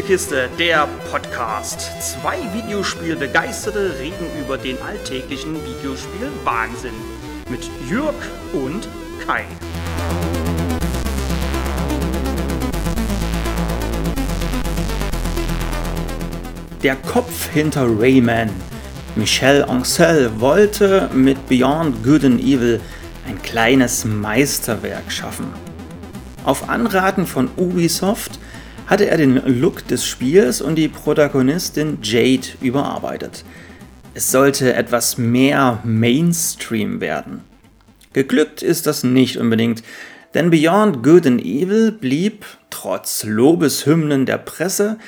Spielekiste, der Podcast. Zwei Videospielbegeisterte reden über den alltäglichen Videospiel-Wahnsinn. Mit Jürg und Kai. Der Kopf hinter Rayman, Michel Ancel, wollte mit Beyond Good and Evil ein kleines Meisterwerk schaffen. Auf Anraten von Ubisoft hatte er den Look des Spiels und die Protagonistin Jade überarbeitet. Es sollte etwas mehr Mainstream werden. Geglückt ist das nicht unbedingt, denn Beyond Good and Evil blieb, trotz Lobeshymnen der Presse,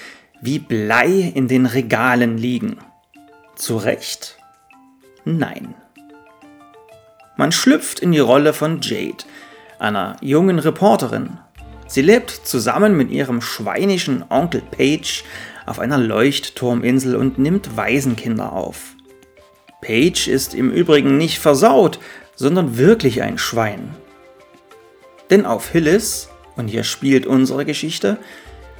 wie Blei in den Regalen liegen. Zu Recht? Nein. Man schlüpft in die Rolle von Jade, einer jungen Reporterin, Sie lebt zusammen mit ihrem schweinischen Onkel Paige auf einer Leuchtturminsel und nimmt Waisenkinder auf. Paige ist im Übrigen nicht versaut, sondern wirklich ein Schwein. Denn auf Hillis, und hier spielt unsere Geschichte,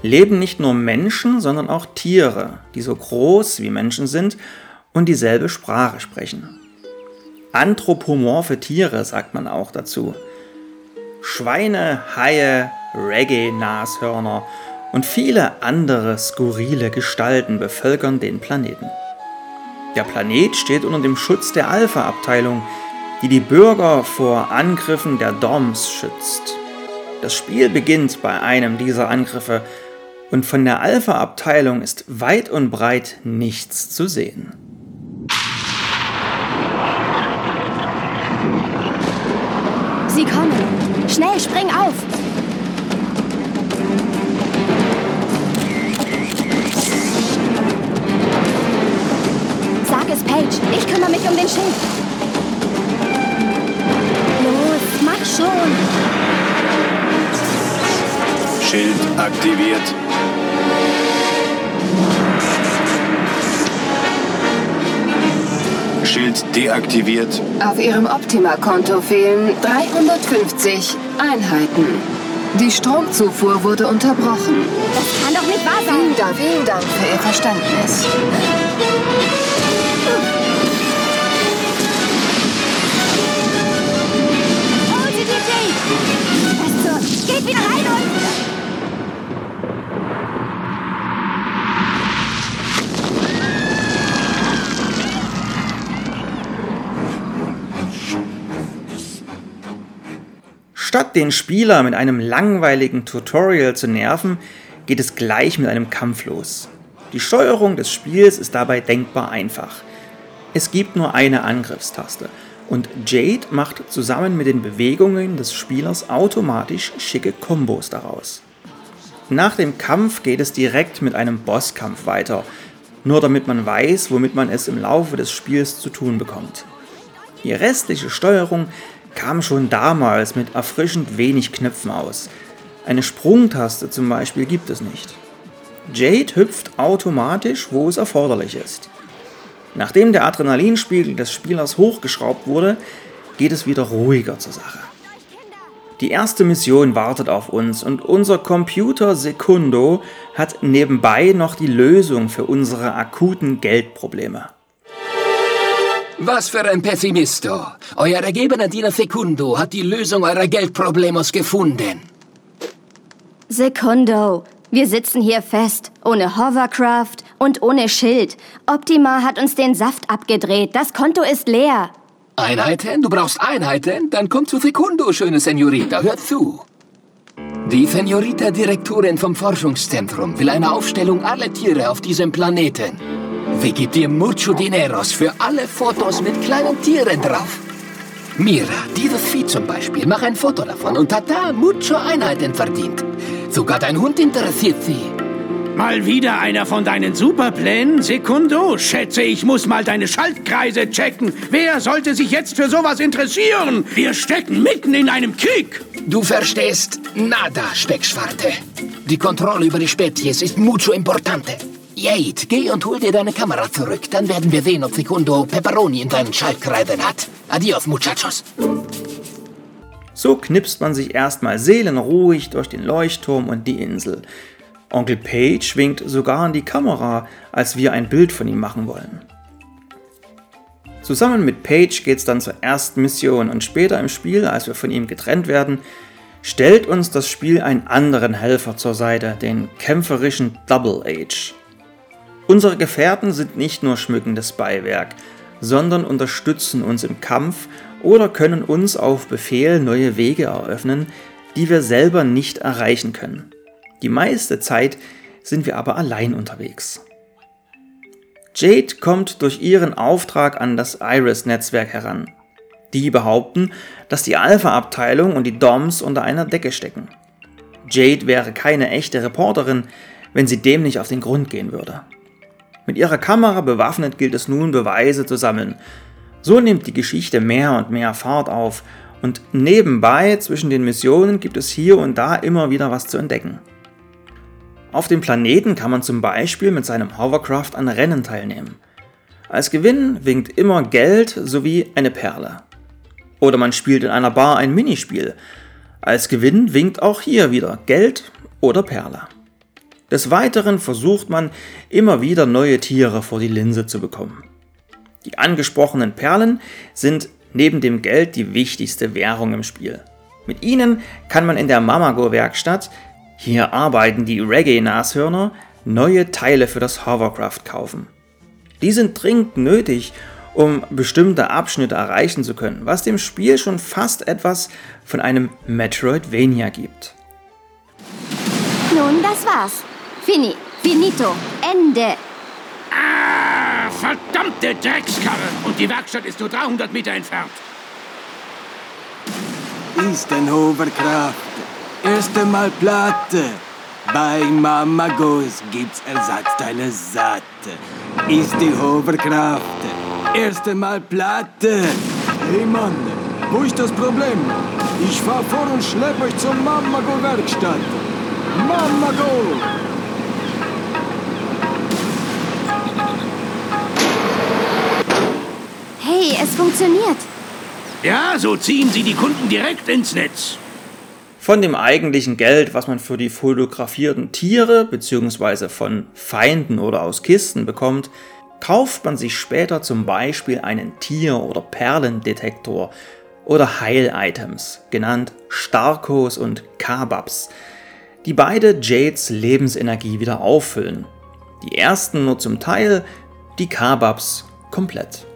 leben nicht nur Menschen, sondern auch Tiere, die so groß wie Menschen sind und dieselbe Sprache sprechen. Anthropomorphe Tiere sagt man auch dazu. Schweine, Haie, Reggae-Nashörner und viele andere skurrile Gestalten bevölkern den Planeten. Der Planet steht unter dem Schutz der Alpha-Abteilung, die die Bürger vor Angriffen der Doms schützt. Das Spiel beginnt bei einem dieser Angriffe und von der Alpha-Abteilung ist weit und breit nichts zu sehen. Aktiviert. Schild deaktiviert. Auf Ihrem Optima-Konto fehlen 350 Einheiten. Die Stromzufuhr wurde unterbrochen. Das kann doch nicht wahr sein. Vielen Dank, vielen Dank für Ihr Verständnis. Jade! Was zur... Geht wieder rein und... Statt den Spieler mit einem langweiligen Tutorial zu nerven, geht es gleich mit einem Kampf los. Die Steuerung des Spiels ist dabei denkbar einfach. Es gibt nur eine Angriffstaste und Jade macht zusammen mit den Bewegungen des Spielers automatisch schicke Kombos daraus. Nach dem Kampf geht es direkt mit einem Bosskampf weiter, nur damit man weiß, womit man es im Laufe des Spiels zu tun bekommt. Die restliche Steuerung kam schon damals mit erfrischend wenig Knöpfen aus. Eine Sprungtaste zum Beispiel gibt es nicht. Jade hüpft automatisch, wo es erforderlich ist. Nachdem der Adrenalinspiegel des Spielers hochgeschraubt wurde, geht es wieder ruhiger zur Sache. Die erste Mission wartet auf uns und unser Computer Secundo hat nebenbei noch die Lösung für unsere akuten Geldprobleme. Was für ein Pessimisto. Euer ergebener Diener Fecundo hat die Lösung eurer Geldproblemos gefunden. Sekundo. Wir sitzen hier fest, ohne Hovercraft und ohne Schild. Optima hat uns den Saft abgedreht. Das Konto ist leer. Einheiten? Du brauchst Einheiten? Dann komm zu Fecundo, schöne Senorita. Hört zu. Die Senorita Direktorin vom Forschungszentrum will eine Aufstellung aller Tiere auf diesem Planeten. Wir gibt dir mucho dineros für alle Fotos mit kleinen Tieren drauf. Mira, dieses Vieh zum Beispiel, mach ein Foto davon und hat da mucho Einheiten verdient. Sogar dein Hund interessiert sie. Mal wieder einer von deinen Superplänen? Sekundo, schätze, ich muss mal deine Schaltkreise checken. Wer sollte sich jetzt für sowas interessieren? Wir stecken mitten in einem Krieg. Du verstehst nada, Speckschwarte. Die Kontrolle über die Spezies ist mucho importante. Jade, geh und hol dir deine Kamera zurück. Dann werden wir sehen, ob Secundo Pepperoni in seinen Schaltkreisen hat. Adios, muchachos. So knipst man sich erstmal seelenruhig durch den Leuchtturm und die Insel. Onkel Page winkt sogar an die Kamera, als wir ein Bild von ihm machen wollen. Zusammen mit Page geht's dann zur ersten Mission und später im Spiel, als wir von ihm getrennt werden, stellt uns das Spiel einen anderen Helfer zur Seite, den kämpferischen Double H. Unsere Gefährten sind nicht nur schmückendes Beiwerk, sondern unterstützen uns im Kampf oder können uns auf Befehl neue Wege eröffnen, die wir selber nicht erreichen können. Die meiste Zeit sind wir aber allein unterwegs. Jade kommt durch ihren Auftrag an das Iris-Netzwerk heran. Die behaupten, dass die Alpha-Abteilung und die DOMs unter einer Decke stecken. Jade wäre keine echte Reporterin, wenn sie dem nicht auf den Grund gehen würde. Mit ihrer Kamera bewaffnet gilt es nun, Beweise zu sammeln. So nimmt die Geschichte mehr und mehr Fahrt auf und nebenbei zwischen den Missionen gibt es hier und da immer wieder was zu entdecken. Auf dem Planeten kann man zum Beispiel mit seinem Hovercraft an Rennen teilnehmen. Als Gewinn winkt immer Geld sowie eine Perle. Oder man spielt in einer Bar ein Minispiel. Als Gewinn winkt auch hier wieder Geld oder Perle. Des Weiteren versucht man immer wieder neue Tiere vor die Linse zu bekommen. Die angesprochenen Perlen sind neben dem Geld die wichtigste Währung im Spiel. Mit ihnen kann man in der Mamago-Werkstatt hier arbeiten die Reggae-Nashörner neue Teile für das Hovercraft kaufen. Die sind dringend nötig, um bestimmte Abschnitte erreichen zu können, was dem Spiel schon fast etwas von einem Metroidvania gibt. Nun, das war's. Fini, finito, Ende. Ah, verdammte Dreckskarre! Und die Werkstatt ist nur 300 Meter entfernt. Ist ein Hovercraft Erste Mal Platte. Bei Mama Goes gibt's Ersatzteile satt. Ist die Hoverkraft. Erste Mal Platte. Hey Mann, wo ist das Problem? Ich fahr vor und schlepp euch zur Mama Go Werkstatt. Mama Go! Hey, es funktioniert. Ja, so ziehen Sie die Kunden direkt ins Netz. Von dem eigentlichen Geld, was man für die fotografierten Tiere bzw. von Feinden oder aus Kisten bekommt, kauft man sich später zum Beispiel einen Tier- oder Perlendetektor oder Heil-Items, genannt Starkos und Kababs, die beide Jades Lebensenergie wieder auffüllen. Die ersten nur zum Teil, die Kababs komplett.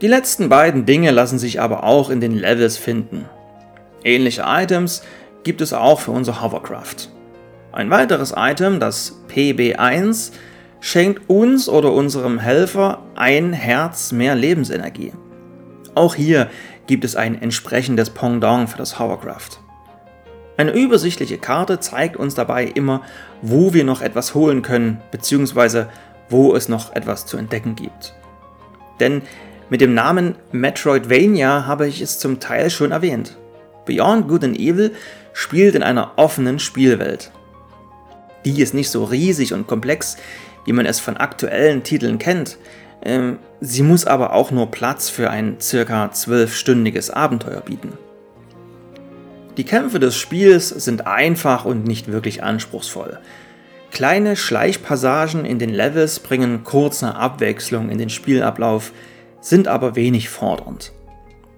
Die letzten beiden Dinge lassen sich aber auch in den Levels finden. Ähnliche Items gibt es auch für unser Hovercraft. Ein weiteres Item, das PB1, schenkt uns oder unserem Helfer ein Herz mehr Lebensenergie. Auch hier gibt es ein entsprechendes Pendant für das Hovercraft. Eine übersichtliche Karte zeigt uns dabei immer, wo wir noch etwas holen können, beziehungsweise wo es noch etwas zu entdecken gibt. Denn mit dem Namen Metroidvania habe ich es zum Teil schon erwähnt. Beyond Good and Evil spielt in einer offenen Spielwelt. Die ist nicht so riesig und komplex, wie man es von aktuellen Titeln kennt. Ähm, sie muss aber auch nur Platz für ein circa zwölfstündiges Abenteuer bieten. Die Kämpfe des Spiels sind einfach und nicht wirklich anspruchsvoll. Kleine Schleichpassagen in den Levels bringen kurze Abwechslung in den Spielablauf, sind aber wenig fordernd.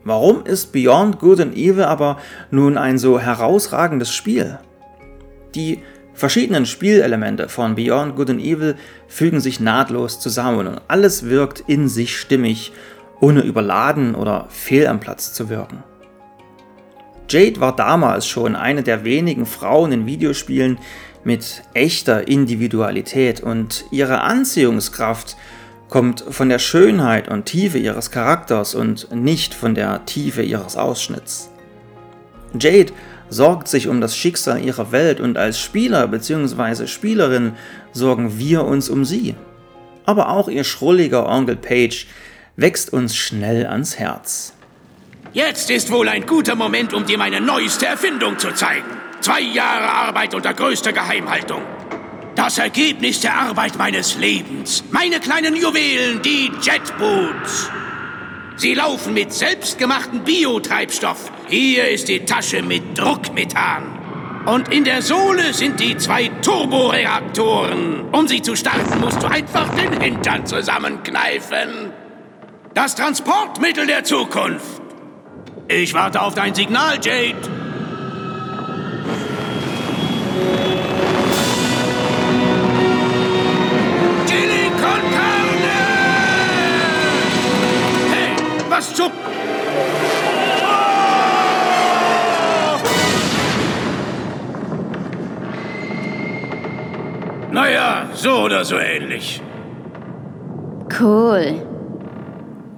Warum ist Beyond Good and Evil aber nun ein so herausragendes Spiel? Die verschiedenen Spielelemente von Beyond Good and Evil fügen sich nahtlos zusammen und alles wirkt in sich stimmig, ohne überladen oder fehl am Platz zu wirken. Jade war damals schon eine der wenigen Frauen in Videospielen mit echter Individualität und ihre Anziehungskraft kommt von der Schönheit und Tiefe ihres Charakters und nicht von der Tiefe ihres Ausschnitts. Jade sorgt sich um das Schicksal ihrer Welt und als Spieler bzw. Spielerin sorgen wir uns um sie. Aber auch ihr schrulliger Onkel Page wächst uns schnell ans Herz. Jetzt ist wohl ein guter Moment, um dir meine neueste Erfindung zu zeigen. Zwei Jahre Arbeit unter größter Geheimhaltung. Das Ergebnis der Arbeit meines Lebens. Meine kleinen Juwelen, die Jetboots. Sie laufen mit selbstgemachtem Biotreibstoff. Hier ist die Tasche mit Druckmethan. Und in der Sohle sind die zwei Turboreaktoren. Um sie zu starten, musst du einfach den Hintern zusammenkneifen. Das Transportmittel der Zukunft. Ich warte auf dein Signal, Jade. Zum... Naja, so oder so ähnlich. Cool.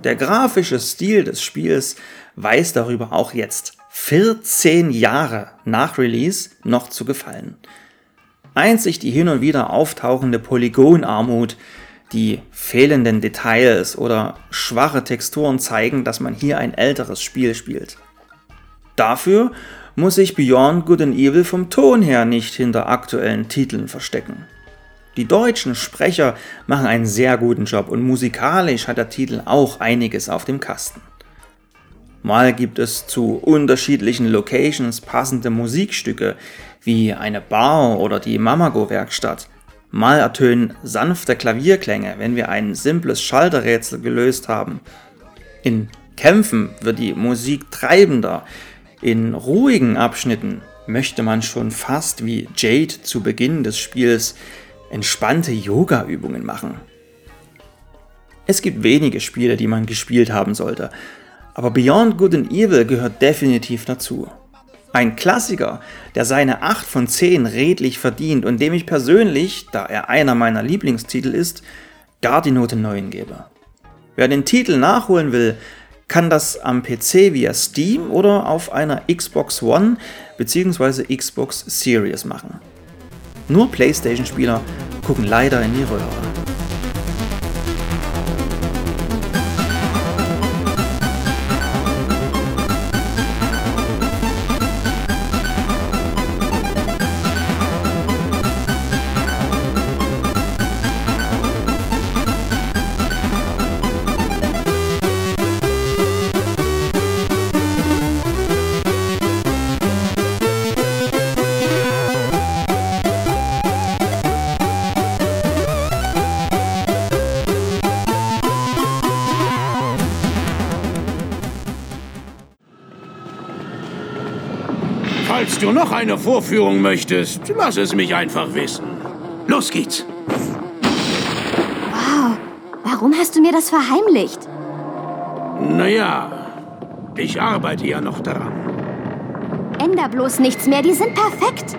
Der grafische Stil des Spiels weiß darüber auch jetzt 14 Jahre nach Release noch zu gefallen. Einzig die hin und wieder auftauchende Polygonarmut, die fehlenden Details oder schwache Texturen zeigen, dass man hier ein älteres Spiel spielt. Dafür muss sich Beyond Good and Evil vom Ton her nicht hinter aktuellen Titeln verstecken. Die deutschen Sprecher machen einen sehr guten Job und musikalisch hat der Titel auch einiges auf dem Kasten. Mal gibt es zu unterschiedlichen Locations passende Musikstücke, wie eine Bar oder die Mamago-Werkstatt. Mal ertönen sanfte Klavierklänge, wenn wir ein simples Schalterrätsel gelöst haben. In Kämpfen wird die Musik treibender. In ruhigen Abschnitten möchte man schon fast wie Jade zu Beginn des Spiels entspannte Yoga-Übungen machen. Es gibt wenige Spiele, die man gespielt haben sollte, aber Beyond Good and Evil gehört definitiv dazu. Ein Klassiker, der seine 8 von 10 redlich verdient und dem ich persönlich, da er einer meiner Lieblingstitel ist, gar die Note 9 gebe. Wer den Titel nachholen will, kann das am PC via Steam oder auf einer Xbox One bzw. Xbox Series machen. Nur PlayStation-Spieler gucken leider in die Röhre. Falls du noch eine Vorführung möchtest, lass es mich einfach wissen. Los geht's. Warum hast du mir das verheimlicht? Naja, ich arbeite ja noch daran. Änder bloß nichts mehr, die sind perfekt.